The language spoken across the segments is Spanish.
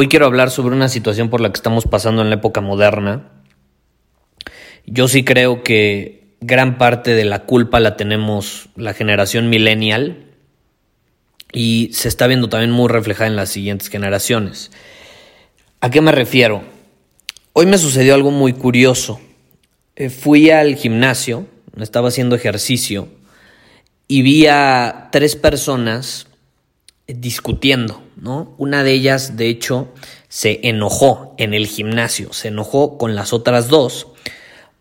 Hoy quiero hablar sobre una situación por la que estamos pasando en la época moderna. Yo sí creo que gran parte de la culpa la tenemos la generación millennial y se está viendo también muy reflejada en las siguientes generaciones. ¿A qué me refiero? Hoy me sucedió algo muy curioso. Eh, fui al gimnasio, estaba haciendo ejercicio y vi a tres personas discutiendo, ¿no? Una de ellas, de hecho, se enojó en el gimnasio, se enojó con las otras dos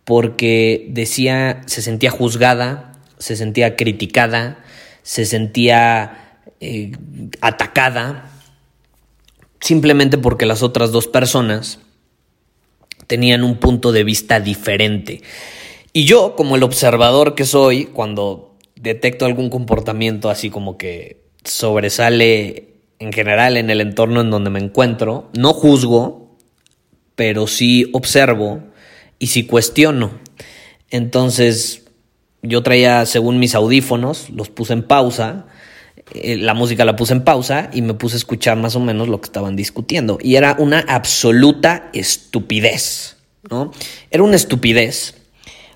porque decía, se sentía juzgada, se sentía criticada, se sentía eh, atacada, simplemente porque las otras dos personas tenían un punto de vista diferente. Y yo, como el observador que soy, cuando detecto algún comportamiento así como que sobresale en general en el entorno en donde me encuentro, no juzgo, pero sí observo y sí cuestiono. Entonces, yo traía, según mis audífonos, los puse en pausa, eh, la música la puse en pausa y me puse a escuchar más o menos lo que estaban discutiendo. Y era una absoluta estupidez, ¿no? Era una estupidez,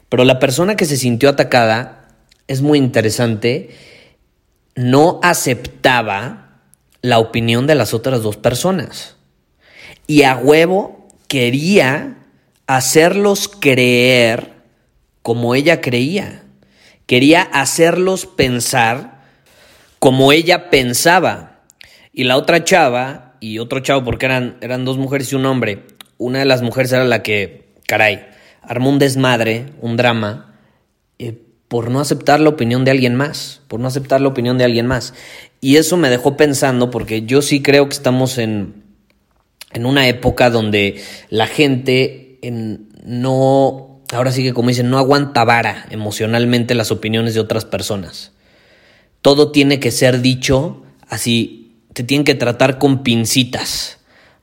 pero la persona que se sintió atacada es muy interesante no aceptaba la opinión de las otras dos personas. Y a huevo quería hacerlos creer como ella creía. Quería hacerlos pensar como ella pensaba. Y la otra chava y otro chavo, porque eran, eran dos mujeres y un hombre, una de las mujeres era la que, caray, armó un desmadre, un drama, por no aceptar la opinión de alguien más, por no aceptar la opinión de alguien más. Y eso me dejó pensando porque yo sí creo que estamos en, en una época donde la gente no, ahora sí que como dicen, no aguanta vara emocionalmente las opiniones de otras personas. Todo tiene que ser dicho así, te tienen que tratar con pincitas,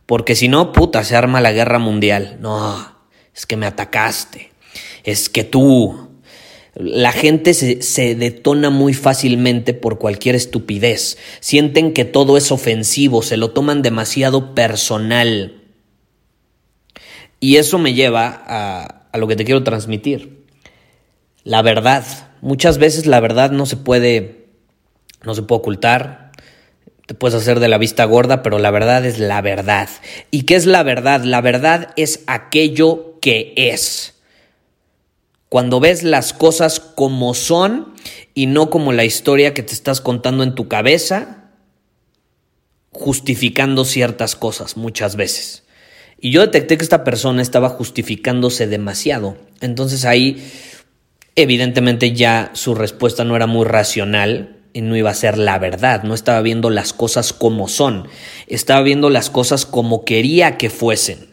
porque si no, puta, se arma la guerra mundial. No, es que me atacaste, es que tú, la gente se, detona muy fácilmente por cualquier estupidez. Sienten que todo es ofensivo, se lo toman demasiado personal. Y eso me lleva a, a lo que te quiero transmitir. La verdad. Muchas veces la verdad no se puede, no se puede ocultar. Te puedes hacer de la vista gorda, pero la verdad es la verdad. ¿Y qué es la verdad? La verdad es aquello que es cuando ves las cosas como son y no como la historia que te estás contando en tu cabeza, justificando ciertas cosas muchas veces. Y yo detecté que esta persona estaba justificándose demasiado. Entonces ahí, evidentemente ya su respuesta no era muy racional y no iba a ser la verdad. No estaba viendo las cosas como son. Estaba viendo las cosas como quería que fuesen.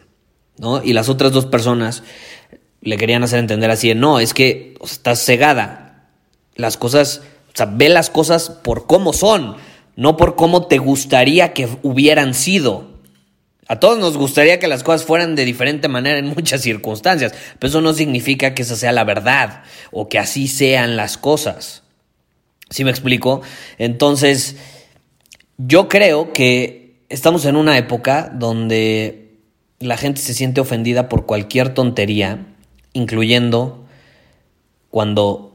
¿no? Y las otras dos personas le querían hacer entender así, no, es que estás cegada. Las cosas, o sea, ve las cosas por cómo son, no por cómo te gustaría que hubieran sido. A todos nos gustaría que las cosas fueran de diferente manera en muchas circunstancias, pero eso no significa que esa sea la verdad o que así sean las cosas. ¿Sí me explico? Entonces, yo creo que estamos en una época donde la gente se siente ofendida por cualquier tontería incluyendo cuando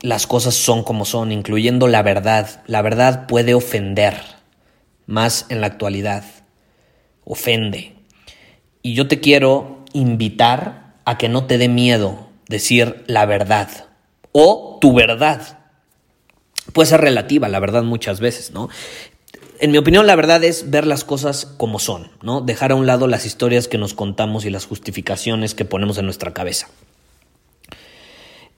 las cosas son como son, incluyendo la verdad. La verdad puede ofender, más en la actualidad. Ofende. Y yo te quiero invitar a que no te dé miedo decir la verdad o tu verdad. Puede ser relativa, la verdad, muchas veces, ¿no? En mi opinión, la verdad es ver las cosas como son, ¿no? Dejar a un lado las historias que nos contamos y las justificaciones que ponemos en nuestra cabeza.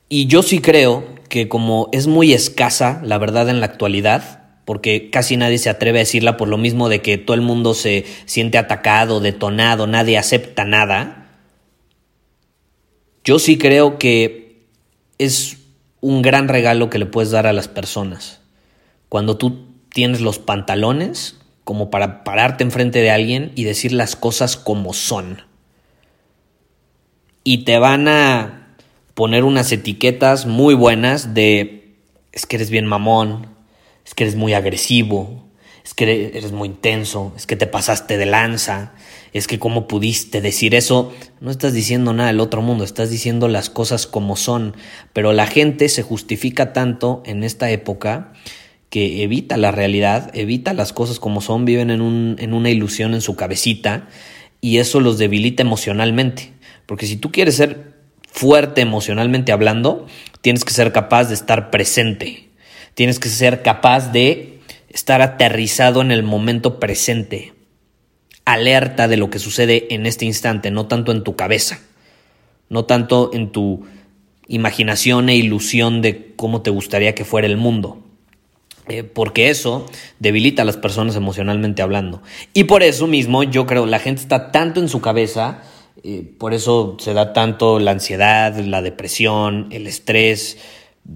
Y yo sí creo que como es muy escasa la verdad en la actualidad, porque casi nadie se atreve a decirla por lo mismo de que todo el mundo se siente atacado, detonado, nadie acepta nada, yo sí creo que es un gran regalo que le puedes dar a las personas. Cuando tú tienes los pantalones como para pararte enfrente de alguien y decir las cosas como son. Y te van a poner unas etiquetas muy buenas de es que eres bien mamón, es que eres muy agresivo, es que eres muy intenso, es que te pasaste de lanza, es que cómo pudiste decir eso. No estás diciendo nada del otro mundo, estás diciendo las cosas como son, pero la gente se justifica tanto en esta época que evita la realidad, evita las cosas como son, viven en, un, en una ilusión en su cabecita y eso los debilita emocionalmente. Porque si tú quieres ser fuerte emocionalmente hablando, tienes que ser capaz de estar presente. Tienes que ser capaz de estar aterrizado en el momento presente, alerta de lo que sucede en este instante, no tanto en tu cabeza, no tanto en tu imaginación e ilusión de cómo te gustaría que fuera el mundo. Eh, porque eso debilita a las personas emocionalmente hablando. Y por eso mismo yo creo, la gente está tanto en su cabeza por eso se da tanto la ansiedad, la depresión, el estrés.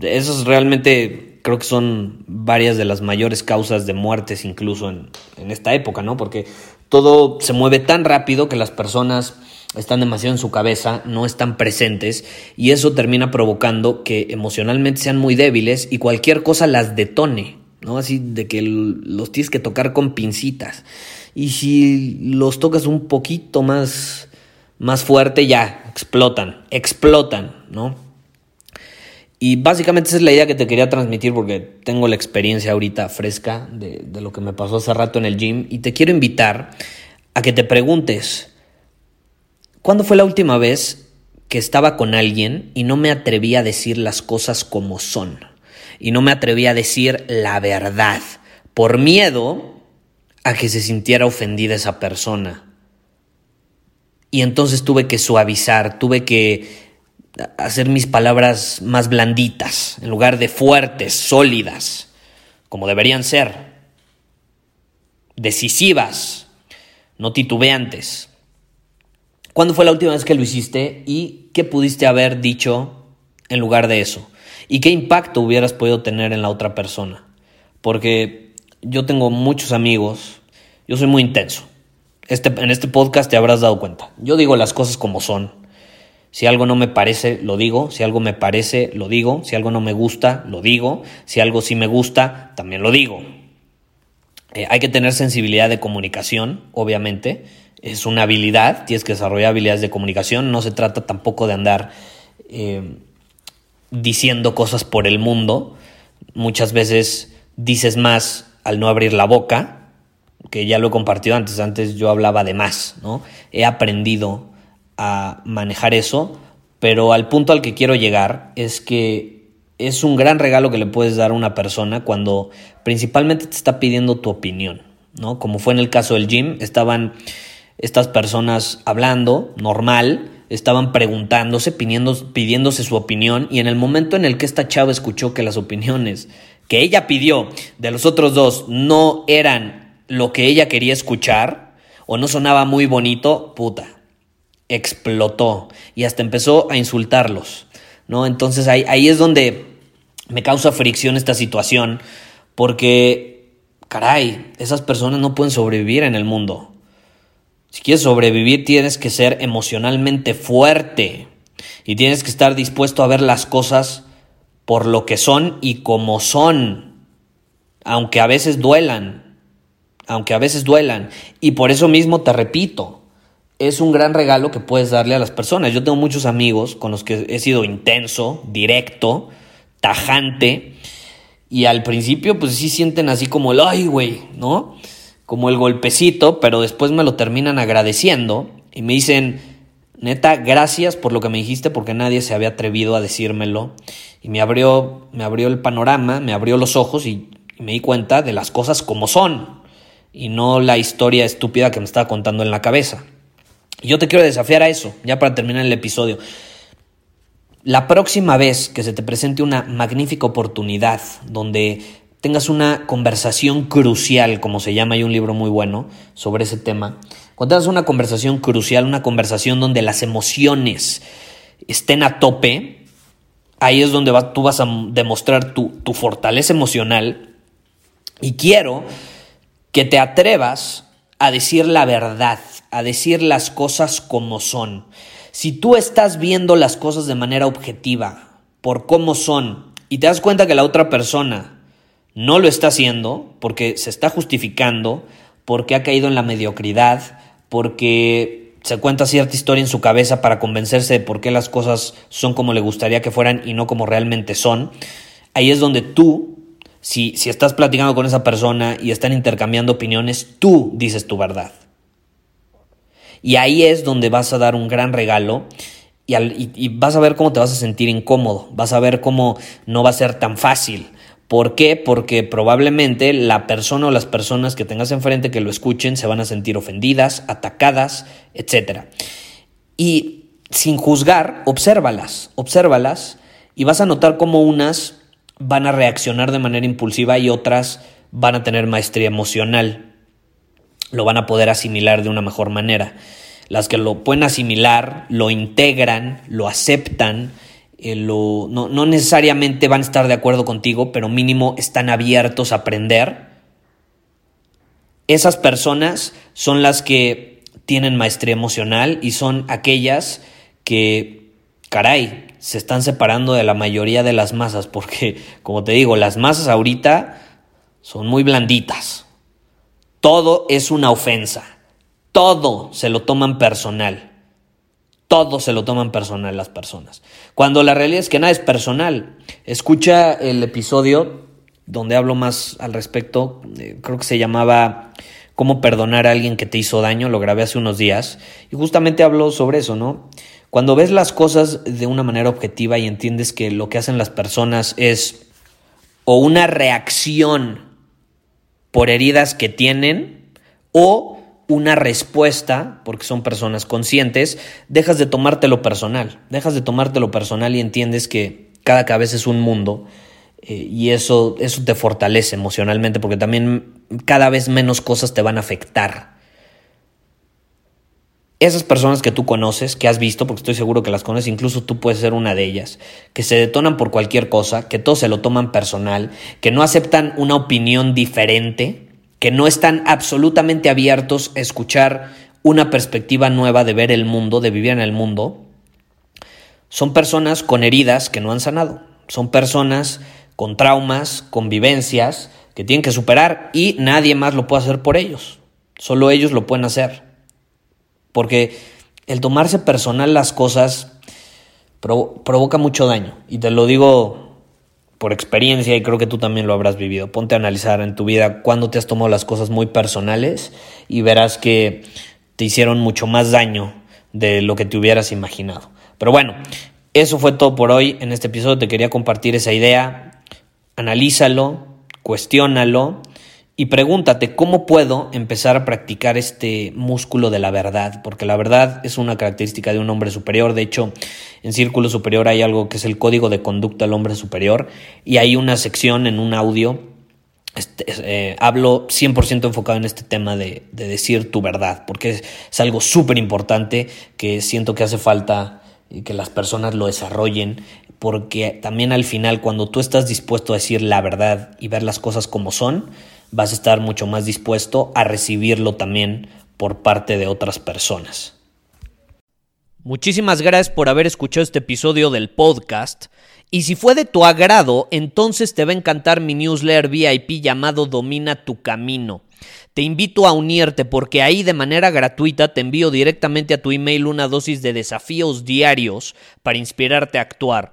Esos realmente creo que son varias de las mayores causas de muertes incluso en, en esta época, ¿no? Porque todo se mueve tan rápido que las personas están demasiado en su cabeza, no están presentes y eso termina provocando que emocionalmente sean muy débiles y cualquier cosa las detone, ¿no? Así de que los tienes que tocar con pincitas. Y si los tocas un poquito más más fuerte, ya, explotan, explotan, ¿no? Y básicamente esa es la idea que te quería transmitir porque tengo la experiencia ahorita fresca de, de, lo que me pasó hace rato en el gym y te quiero invitar a que te preguntes, ¿cuándo fue la última vez que estaba con alguien y no me atreví a decir las cosas como son? Y no me atreví a decir la verdad por miedo a que se sintiera ofendida esa persona y entonces tuve que suavizar, tuve que hacer mis palabras más blanditas, en lugar de fuertes, sólidas, como deberían ser, decisivas, no titubeantes. ¿Cuándo fue la última vez que lo hiciste y qué pudiste haber dicho en lugar de eso? ¿Y qué impacto hubieras podido tener en la otra persona? Porque yo tengo muchos amigos, yo soy muy intenso. Este, en este podcast te habrás dado cuenta. Yo digo las cosas como son. Si algo no me parece, lo digo. Si algo me parece, lo digo. Si algo no me gusta, lo digo. Si algo sí me gusta, también lo digo. Eh, hay que tener sensibilidad de comunicación, obviamente. Es una habilidad, tienes que desarrollar habilidades de comunicación. No se trata tampoco de andar eh, diciendo cosas por el mundo. Muchas veces dices más al no abrir la boca que ya lo he compartido antes, antes yo hablaba de más, ¿no? He aprendido a manejar eso, pero al punto al que quiero llegar es que es un gran regalo que le puedes dar a una persona cuando principalmente te está pidiendo tu opinión, ¿no? Como fue en el caso del gym, estaban estas personas hablando normal, estaban preguntándose, pidiéndose su opinión, y en el momento en el que esta chava escuchó que las opiniones que ella pidió de los otros dos no eran lo que ella quería escuchar o no sonaba muy bonito, puta, explotó y hasta empezó a insultarlos, ¿no? Entonces ahí, ahí es donde me causa fricción esta situación porque, caray, esas personas no pueden sobrevivir en el mundo. Si quieres sobrevivir tienes que ser emocionalmente fuerte y tienes que estar dispuesto a ver las cosas por lo que son y como son, aunque a veces duelan aunque a veces duelan. Y por eso mismo te repito, es un gran regalo que puedes darle a las personas. Yo tengo muchos amigos con los que he sido intenso, directo, tajante, y al principio pues sí sienten así como el, ay, güey, ¿no? Como el golpecito, pero después me lo terminan agradeciendo y me dicen, neta, gracias por lo que me dijiste porque nadie se había atrevido a decírmelo y me abrió, me abrió el panorama, me abrió los ojos y, y me di cuenta de las cosas como son y no la historia estúpida que me estaba contando en la cabeza. Y yo te quiero desafiar a eso, ya para terminar el episodio. La próxima vez que se te presente una magnífica oportunidad donde tengas una conversación crucial, como se llama, hay un libro muy bueno sobre ese tema, cuando tengas una conversación crucial, una conversación donde las emociones estén a tope, ahí es donde tú vas a demostrar tu, tu fortaleza emocional y quiero que te atrevas a decir la verdad, a decir las cosas como son. Si tú estás viendo las cosas de manera objetiva, por cómo son, y te das cuenta que la otra persona no lo está haciendo, porque se está justificando, porque ha caído en la mediocridad, porque se cuenta cierta historia en su cabeza para convencerse de por qué las cosas son como le gustaría que fueran y no como realmente son, ahí es donde tú, si, si estás platicando con esa persona y están intercambiando opiniones, tú dices tu verdad. Y ahí es donde vas a dar un gran regalo y, vas a ver cómo te vas a sentir incómodo, vas a ver cómo no va a ser tan fácil. ¿Por qué? Porque probablemente la persona o las personas que tengas enfrente que lo escuchen se van a sentir ofendidas, atacadas, etc. Y sin juzgar, obsérvalas, obsérvalas y vas a notar cómo unas van a reaccionar de manera impulsiva y otras van a tener maestría emocional lo van a poder asimilar de una mejor manera. Las que lo pueden asimilar, lo integran, lo aceptan, eh, lo, no, no necesariamente van a estar de acuerdo contigo, pero mínimo están abiertos a aprender. Esas personas son las que tienen maestría emocional y son aquellas que, caray, se están separando de la mayoría de las masas, porque, como te digo, las masas ahorita son muy blanditas. Todo es una ofensa. Todo se lo toman personal. Todo se lo toman personal las personas. Cuando la realidad es que nada es personal. Escucha el episodio donde hablo más al respecto. Eh, creo que se llamaba Cómo perdonar a alguien que te hizo daño. Lo grabé hace unos días. Y justamente hablo sobre eso, ¿no? Cuando ves las cosas de una manera objetiva y entiendes que lo que hacen las personas es o una reacción por heridas que tienen o una respuesta, porque son personas conscientes, dejas de tomártelo personal, dejas de tomártelo personal y entiendes que cada cabeza es un mundo eh, y eso, eso te fortalece emocionalmente porque también cada vez menos cosas te van a afectar. Esas personas que tú conoces, que has visto, porque estoy seguro que las conoces, incluso tú puedes ser una de ellas, que se detonan por cualquier cosa, que todo se lo toman personal, que no aceptan una opinión diferente, que no están absolutamente abiertos a escuchar una perspectiva nueva de ver el mundo, de vivir en el mundo, son personas con heridas que no han sanado, son personas con traumas, con vivencias que tienen que superar y nadie más lo puede hacer por ellos, solo ellos lo pueden hacer. Porque el tomarse personal las cosas provoca mucho daño. Y te lo digo por experiencia y creo que tú también lo habrás vivido. Ponte a analizar en tu vida cuándo te has tomado las cosas muy personales y verás que te hicieron mucho más daño de lo que te hubieras imaginado. Pero bueno, eso fue todo por hoy. En este episodio te quería compartir esa idea. Analízalo, cuestiónalo y pregúntate cómo puedo empezar a practicar este músculo de la verdad, porque la verdad es una característica de un hombre superior. De hecho, en Círculo Superior hay algo que es el código de conducta del hombre superior y hay una sección en un audio. Este, eh, hablo 100% enfocado en este tema de, de decir tu verdad, porque es, es algo súper importante que siento que hace falta que las personas lo desarrollen, porque también al final cuando tú estás dispuesto a decir la verdad y ver las cosas como son, vas a estar mucho más dispuesto a recibirlo también por parte de otras personas. Muchísimas gracias por haber escuchado este episodio del podcast. Y si fue de tu agrado, entonces te va a encantar mi newsletter VIP llamado Domina tu Camino. Te invito a unirte porque ahí de manera gratuita te envío directamente a tu email una dosis de desafíos diarios para inspirarte a actuar.